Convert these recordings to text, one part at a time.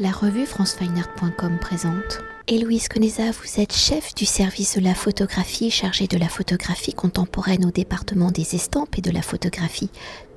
La revue francefineart.com présente. Héloïse Conesa, vous êtes chef du service de la photographie chargé de la photographie contemporaine au département des estampes et de la photographie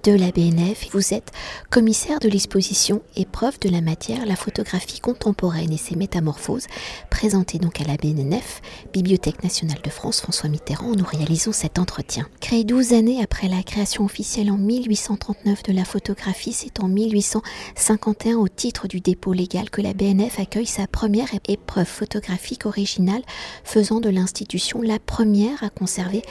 de la BNF. Vous êtes commissaire de l'exposition Épreuve de la matière, la photographie contemporaine et ses métamorphoses, présentée donc à la BNF, Bibliothèque nationale de France, François Mitterrand, nous réalisons cet entretien. Créé 12 années après la création officielle en 1839 de la photographie, c'est en 1851 au titre du dépôt légal que la BNF accueille sa première épreuve photographique originale, faisant de l'institution la première à conserver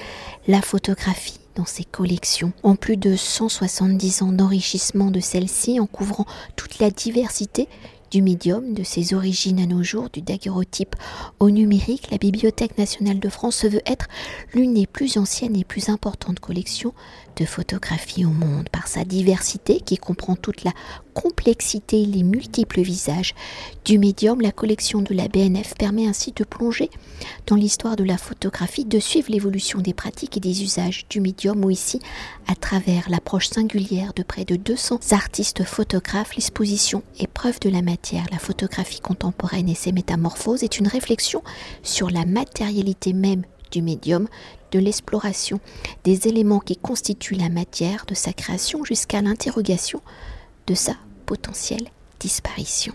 la photographie dans ses collections. En plus de 170 ans d'enrichissement de celle-ci, en couvrant toute la diversité du médium, de ses origines à nos jours, du daguerreotype au numérique, la Bibliothèque nationale de France veut être l'une des plus anciennes et plus importantes collections de photographie au monde par sa diversité qui comprend toute la complexité et les multiples visages du médium. La collection de la BNF permet ainsi de plonger dans l'histoire de la photographie, de suivre l'évolution des pratiques et des usages du médium ou ici, à travers l'approche singulière de près de 200 artistes photographes, l'exposition Épreuve de la matière, la photographie contemporaine et ses métamorphoses est une réflexion sur la matérialité même du médium, de l'exploration des éléments qui constituent la matière de sa création jusqu'à l'interrogation de sa potentielle disparition.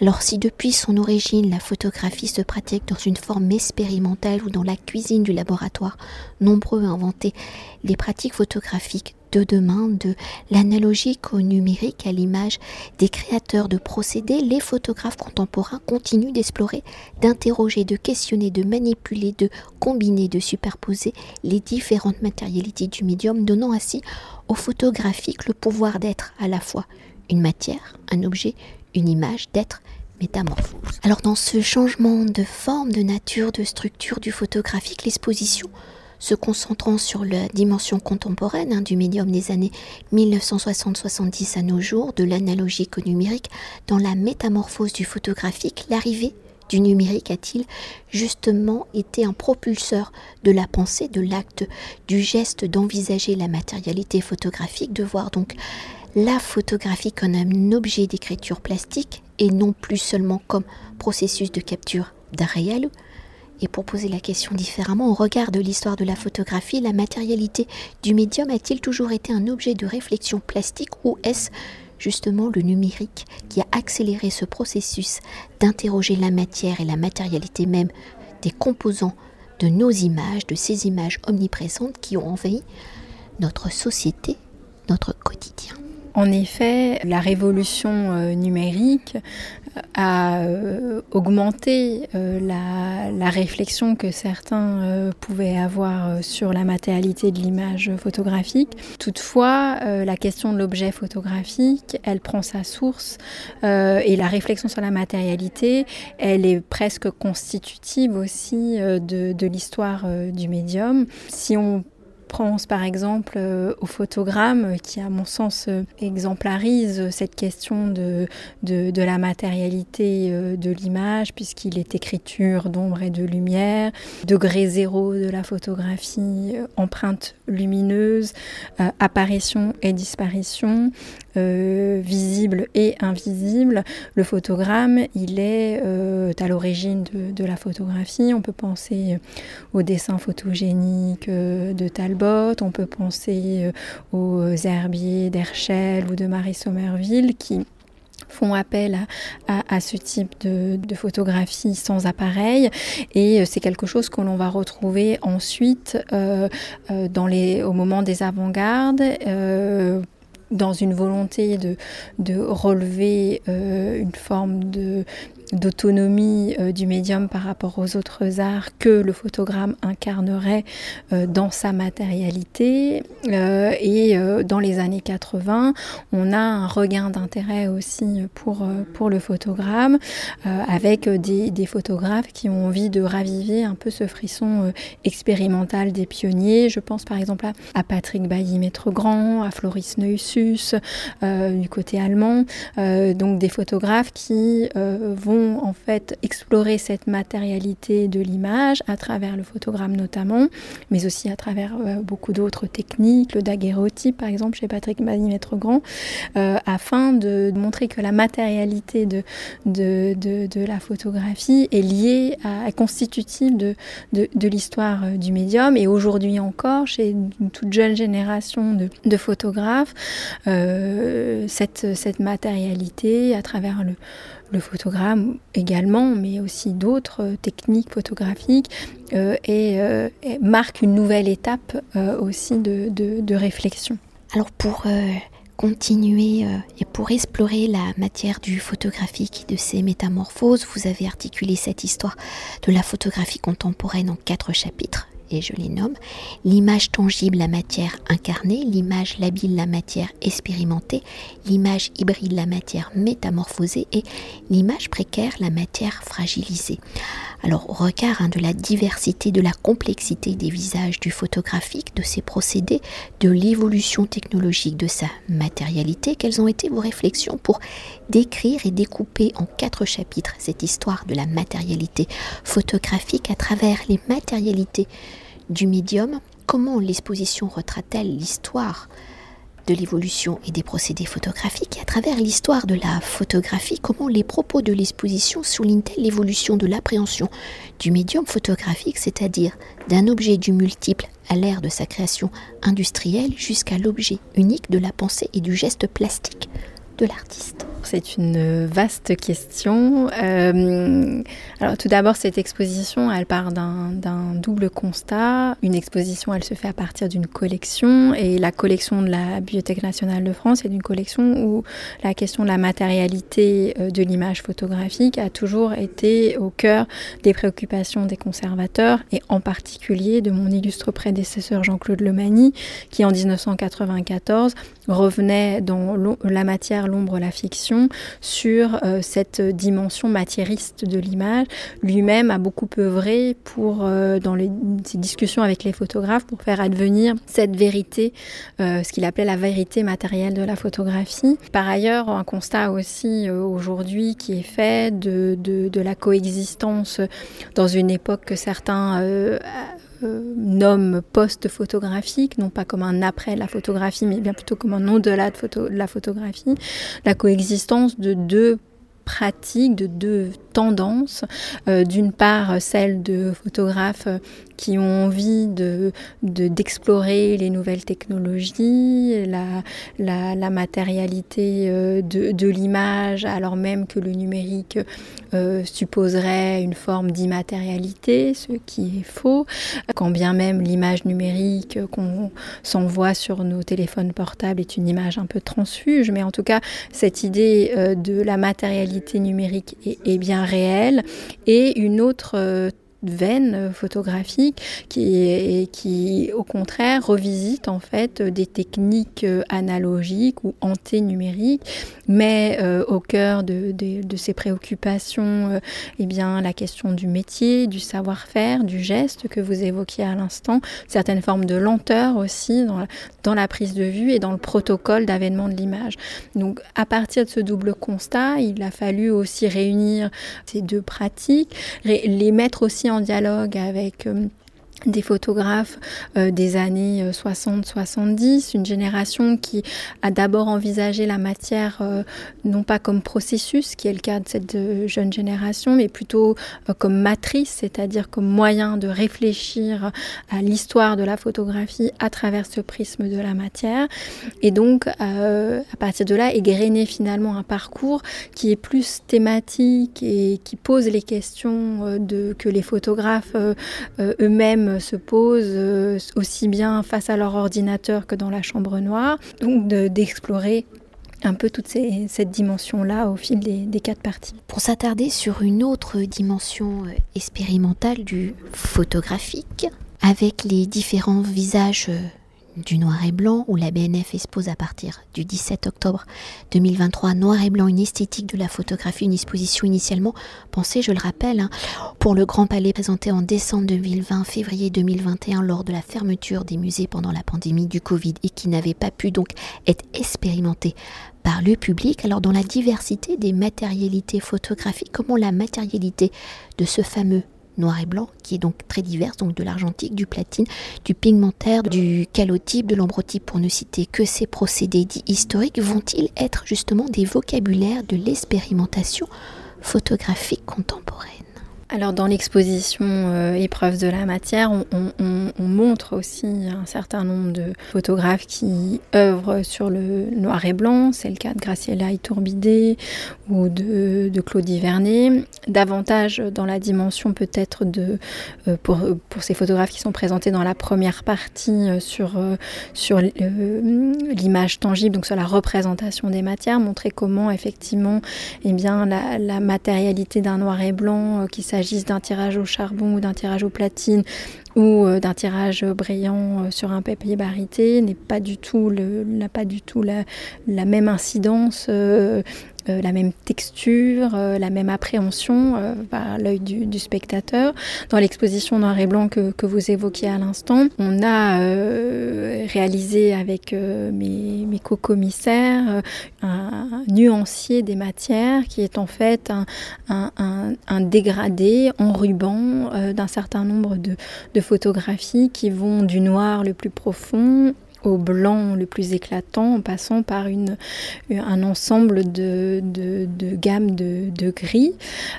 Alors si depuis son origine la photographie se pratique dans une forme expérimentale ou dans la cuisine du laboratoire, nombreux à inventer les pratiques photographiques de demain, de l'analogique au numérique à l'image des créateurs de procédés, les photographes contemporains continuent d'explorer, d'interroger, de questionner, de manipuler, de combiner, de superposer les différentes matérialités du médium, donnant ainsi au photographique le pouvoir d'être à la fois une matière, un objet, une image, d'être métamorphose. Alors dans ce changement de forme, de nature, de structure du photographique, l'exposition se concentrant sur la dimension contemporaine hein, du médium des années 1960-70 à nos jours, de l'analogique au numérique, dans la métamorphose du photographique, l'arrivée du numérique a-t-il justement été un propulseur de la pensée, de l'acte, du geste d'envisager la matérialité photographique, de voir donc la photographie comme un objet d'écriture plastique et non plus seulement comme processus de capture d'un réel et pour poser la question différemment, au regard de l'histoire de la photographie, la matérialité du médium a-t-il toujours été un objet de réflexion plastique ou est-ce justement le numérique qui a accéléré ce processus d'interroger la matière et la matérialité même des composants de nos images, de ces images omniprésentes qui ont envahi notre société, notre quotidien? En effet, la révolution euh, numérique euh, a euh, la, réflexion que certains pouvaient avoir sur la matérialité de l'image photographique. Toutefois, la question de l'objet photographique, elle prend sa source et la réflexion sur la matérialité, elle est presque constitutive aussi de, de l'histoire du médium. Si on pense par exemple euh, au photogramme qui, à mon sens, euh, exemplarise cette question de, de, la matérialité euh, de l'image, puisqu'il est écriture d'ombre et de lumière, degré zéro de la photographie, empreinte lumineuse, apparition et disparition, visible et invisible. Le photogramme, il est à l'origine de, de, la photographie. On peut penser au dessin photogénique de Talbot on peut penser euh, aux herbiers d'Herschel ou de Marie Somerville qui font appel à, ce type de, photographie sans appareil. Et euh, c'est quelque chose que l'on va retrouver ensuite euh, au moment des avant-gardes dans une volonté de relever une forme de, d'autonomie euh, du médium par rapport aux autres arts que le photogramme incarnerait euh, dans sa matérialité. Euh, et dans les années 80, on a un regain d'intérêt aussi pour, pour le photogramme, avec des, des, photographes qui ont envie de raviver un peu ce frisson expérimental des pionniers. Je pense par exemple à, Patrick Bailly-Maître-Grand, à Floris Neussus, du côté allemand, donc des photographes qui vont en fait explorer cette matérialité de l'image à travers le photogramme notamment, mais aussi à travers beaucoup d'autres techniques, le daguerreotype par exemple chez Patrick Magny-Maître-Grand, afin de, montrer que la matérialité de, la photographie est liée à, constitutive de, l'histoire du médium. Et aujourd'hui encore chez une toute jeune génération de, photographes, euh, cette, cette matérialité à travers le, le photogramme également, mais aussi d'autres techniques photographiques, euh, euh, marque une nouvelle étape aussi de, de, de, réflexion. Alors pour continuer et pour explorer la matière du photographique et de ses métamorphoses, vous avez articulé cette histoire de la photographie contemporaine en quatre chapitres et je les nomme, l'image tangible, la matière incarnée, l'image labile, la matière expérimentée, l'image hybride, la matière métamorphosée et l'image précaire, la matière fragilisée. Alors au regard hein, de la diversité, de la complexité des visages du photographique, de ses procédés, de l'évolution technologique de sa matérialité, quelles ont été vos réflexions pour décrire et découper en quatre chapitres cette histoire de la matérialité photographique à travers les matérialités du médium, comment l'exposition retraite-t-elle l'histoire de l'évolution et des procédés photographiques et à travers l'histoire de la photographie, comment les propos de l'exposition soulignent-elles l'évolution de l'appréhension du médium photographique, c'est-à-dire d'un objet du multiple à l'ère de sa création industrielle jusqu'à l'objet unique de la pensée et du geste plastique l'artiste c'est une vaste question. Euh, alors tout d'abord, cette exposition, elle part d'un double constat. Une exposition, elle se fait à partir d'une collection, et la collection de la Bibliothèque nationale de France est une collection où la question de la matérialité euh, de l'image photographique a toujours été au cœur des préoccupations des conservateurs, et en particulier de mon illustre prédécesseur Jean-Claude Lemagny, qui en 1994 revenait dans la matière, l'ombre, la fiction sur euh, cette dimension matériste de l'image. Lui-même a beaucoup œuvré pour, euh, dans les, ses discussions avec les photographes pour faire advenir cette vérité, euh, ce qu'il appelait la vérité matérielle de la photographie. Par ailleurs, un constat aussi aujourd'hui qui est fait de, de, la coexistence dans une époque que certains euh, nomme post-photographique, non pas comme un après la photographie, mais bien plutôt comme un au-delà de, de la photographie, la coexistence de deux pratiques, de deux tendances. Euh, d'une part, celle de photographes qui ont envie de, d'explorer les nouvelles technologies, la, la, matérialité euh, de, l'image, alors même que le numérique euh, supposerait une forme d'immatérialité, ce qui est faux, quand bien même l'image numérique qu'on s'envoie sur nos téléphones portables est une image un peu transfuge, mais en tout cas, cette idée de la matérialité numérique est, bien réelle. Et une autre euh, veine photographique qui, qui, au contraire, revisite en fait des techniques euh, analogiques ou anténumériques, mais euh, au cœur de, de, ces préoccupations, euh, eh bien, la question du métier, du savoir-faire, du geste que vous évoquiez à l'instant, certaines formes de lenteur aussi dans dans la prise de vue et dans le protocole d'avènement de l'image. Donc, à partir de ce double constat, il a fallu aussi réunir ces deux pratiques, les mettre aussi en dialogue avec euh, des photographes euh, des années 60-70, euh, une génération qui a d'abord envisagé la matière euh, non pas comme processus, qui est le cas de cette jeune génération, mais plutôt comme matrice, c'est-à-dire comme moyen de réfléchir à l'histoire de la photographie à travers ce prisme de la matière. Et donc, à partir de là, égrener finalement un parcours qui est plus thématique et qui pose les questions que les photographes eux-mêmes se posent euh, aussi bien face à leur ordinateur que dans la chambre noire, donc d'explorer un peu toute cette dimension-là au fil des, quatre parties. Pour s'attarder sur une autre dimension euh, expérimentale du photographique, avec les différents visages euh, du noir et blanc, où la BNF expose à partir du 17 octobre 2023 Noir et blanc, une esthétique de la photographie, une exposition initialement pensée, je le rappelle, hein, pour le Grand Palais présenté en décembre 2020, février 2021, lors de la fermeture des musées pendant la pandémie du Covid et qui n'avait pas pu donc être expérimenté par le public. Alors dans la diversité des matérialités photographiques, comment la matérialité de ce fameux noir et blanc, qui est donc très divers, donc de l'argentique, du platine, du pigmentaire, du calotype, de l'ambrotype, pour ne citer que ces procédés dits historiques, vont-ils être justement des vocabulaires de l'expérimentation photographique contemporaine? Alors dans l'exposition euh, Épreuves de la matière, on, montre aussi un certain nombre de photographes qui œuvrent sur le noir et blanc. C'est le cas de Graciela Iturbide ou de, Claudie Vernet. Davantage dans la dimension peut-être de euh, pour, pour ces photographes qui sont présentés dans la première partie euh, sur, sur l'image tangible, donc sur la représentation des matières, montrer comment effectivement eh bien, la, la matérialité d'un noir et blanc qui s'agit s'agisse d'un tirage au charbon ou d'un tirage au platine ou euh, d'un tirage brillant euh, sur un papier barité n'est pas du tout n'a pas du tout la, même incidence euh, euh, la même texture, euh, la même appréhension euh, par l'œil du, spectateur. Dans l'exposition noir et blanc que, vous évoquiez à l'instant, on a réalisé avec mes, co-commissaires un, nuancier des matières qui est en fait un, dégradé en ruban d'un certain nombre de photographies qui vont du noir le plus profond au blanc le plus éclatant en passant par une, un ensemble de, de, de gammes de, de gris.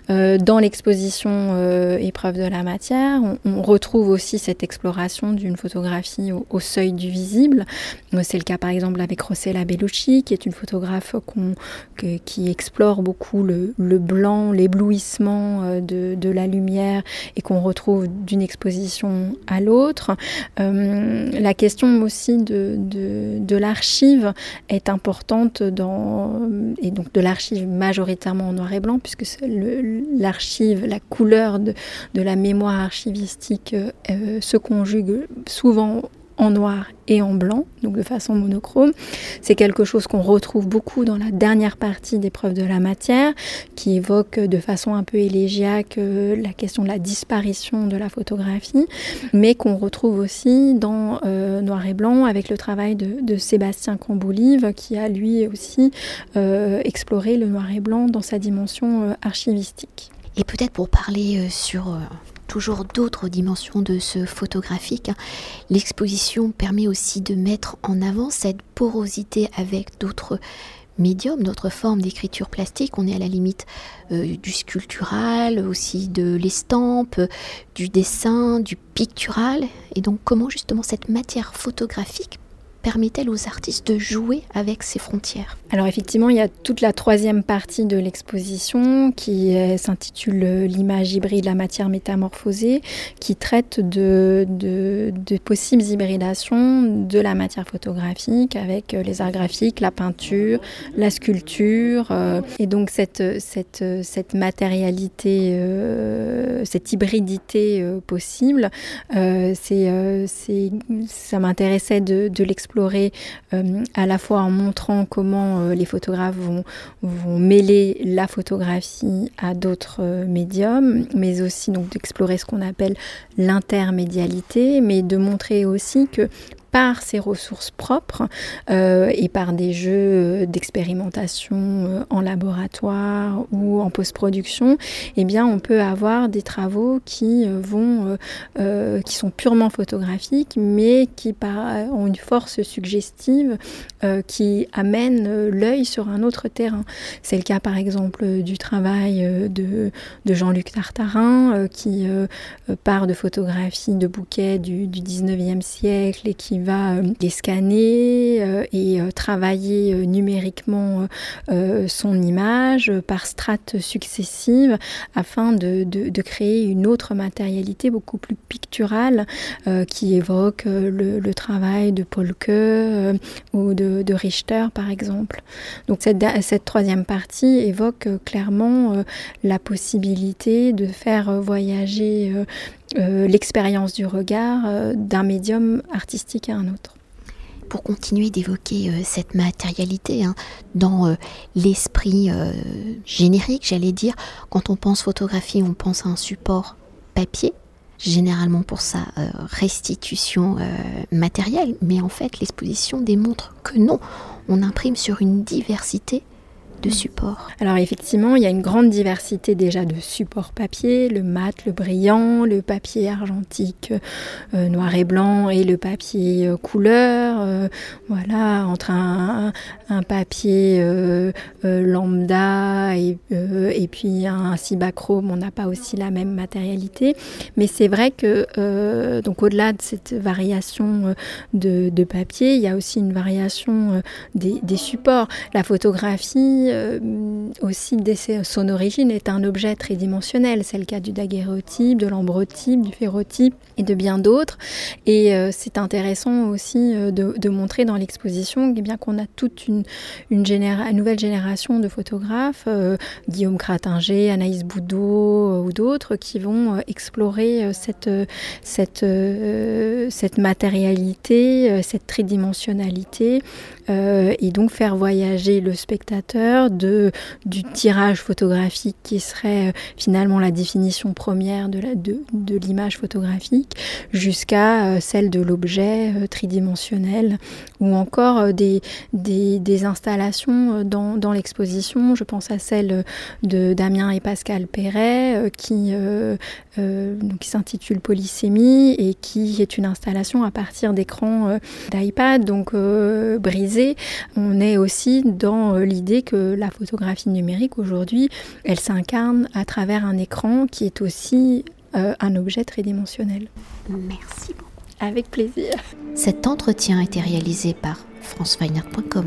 Euh, dans l'exposition euh, Épreuve de la matière, on, retrouve aussi cette exploration d'une photographie au, seuil du visible. C'est le cas par exemple avec Rossella Bellucci, qui est une photographe qui explore beaucoup le, le blanc, l'éblouissement euh, de, de, la lumière et qu'on retrouve d'une exposition à l'autre. la question aussi de de, l'archive est importante dans, et donc de l'archive majoritairement en noir et blanc, puisque l'archive, la couleur de, la mémoire archivistique euh, se conjugue souvent en noir et en blanc, donc de façon monochrome. C'est quelque chose qu'on retrouve beaucoup dans la dernière partie des preuves de la matière, qui évoque de façon un peu élégiaque euh, la question de la disparition de la photographie, mais qu'on retrouve aussi dans euh, Noir et Blanc avec le travail de, Sébastien Camboulive, qui a lui aussi euh, exploré le noir et blanc dans sa dimension archivistique. Et peut-être pour parler sur toujours d'autres dimensions de ce photographique. L'exposition permet aussi de mettre en avant cette porosité avec d'autres médiums, d'autres formes d'écriture plastique. On est à la limite euh, du sculptural, aussi de l'estampe, du dessin, du pictural. Et donc comment justement cette matière photographique permet-elle aux artistes de jouer avec ces frontières? Alors effectivement, il y a toute la troisième partie de l'exposition qui s'intitule L'image hybride, la matière métamorphosée, qui traite de, de, possibles hybridations de la matière photographique avec les arts graphiques, la peinture, la sculpture. Euh, et donc cette, cette, cette matérialité, euh, cette hybridité euh, possible, c'est, ça m'intéressait de, de explorer euh, à la fois en montrant comment euh, les photographes vont, vont, mêler la photographie à d'autres euh, médiums, mais aussi donc d'explorer ce qu'on appelle l'intermédialité, mais de montrer aussi que par ses ressources propres euh, et par des jeux euh, d'expérimentation euh, en laboratoire ou en post-production, eh bien, on peut avoir des travaux qui vont, qui sont purement photographiques, mais qui ont une force suggestive qui amène l'œil sur un autre terrain. C'est le cas, par exemple, du travail de, de Jean-Luc Tartarin, qui part de photographies de bouquets du, du 19e siècle et qui va euh, les euh, et euh, travailler numériquement son image par strates successives afin de, de, créer une autre matérialité beaucoup plus picturale qui évoque le, travail de Polke ou de, de, Richter par exemple. Donc cette, cette troisième partie évoque clairement la possibilité de faire voyager euh, l'expérience du regard euh, d'un médium artistique à un autre. pour continuer d'évoquer cette matérialité hein, dans l'esprit générique, j'allais dire, quand on pense photographie, on pense à un support papier, généralement pour sa restitution matérielle, mais en fait l'exposition démontre que non, on imprime sur une diversité Alors effectivement, il y a une grande diversité déjà de supports papier, le mat, le brillant, le papier argentique euh, noir et blanc et le papier euh, couleur. Euh, voilà, entre un, papier lambda et, puis un cibachrome, on n'a pas aussi la même matérialité. Mais c'est vrai que donc au-delà de cette variation de, papier, il y a aussi une variation des, supports. La photographie aussi dès son origine est un objet tridimensionnel. C'est le cas du daguerréotype, de l'ambrotype, du ferrotype de bien d'autres. Et euh, c'est intéressant aussi euh, de, montrer dans l'exposition eh bien qu'on a toute une, nouvelle génération de photographes, Guillaume Cratinger, Anaïs Boudot ou d'autres, qui vont explorer cette, matérialité, cette tridimensionnalité, et donc faire voyager le spectateur de, du tirage photographique qui serait euh, finalement la définition première de, l'image jusqu'à euh, celle de l'objet euh, tridimensionnel ou encore des, des, des installations dans, dans, l'exposition. Je pense à celle de Damien et Pascal Perret qui, qui s'intitule Polysémie et qui est une installation à partir d'écrans d'iPad donc brisés. On est aussi dans l'idée que la photographie numérique aujourd'hui, elle s'incarne à travers un écran qui est aussi euh, un objet tridimensionnel. Merci beaucoup. Avec plaisir. Cet entretien a été réalisé par franceweiner.com.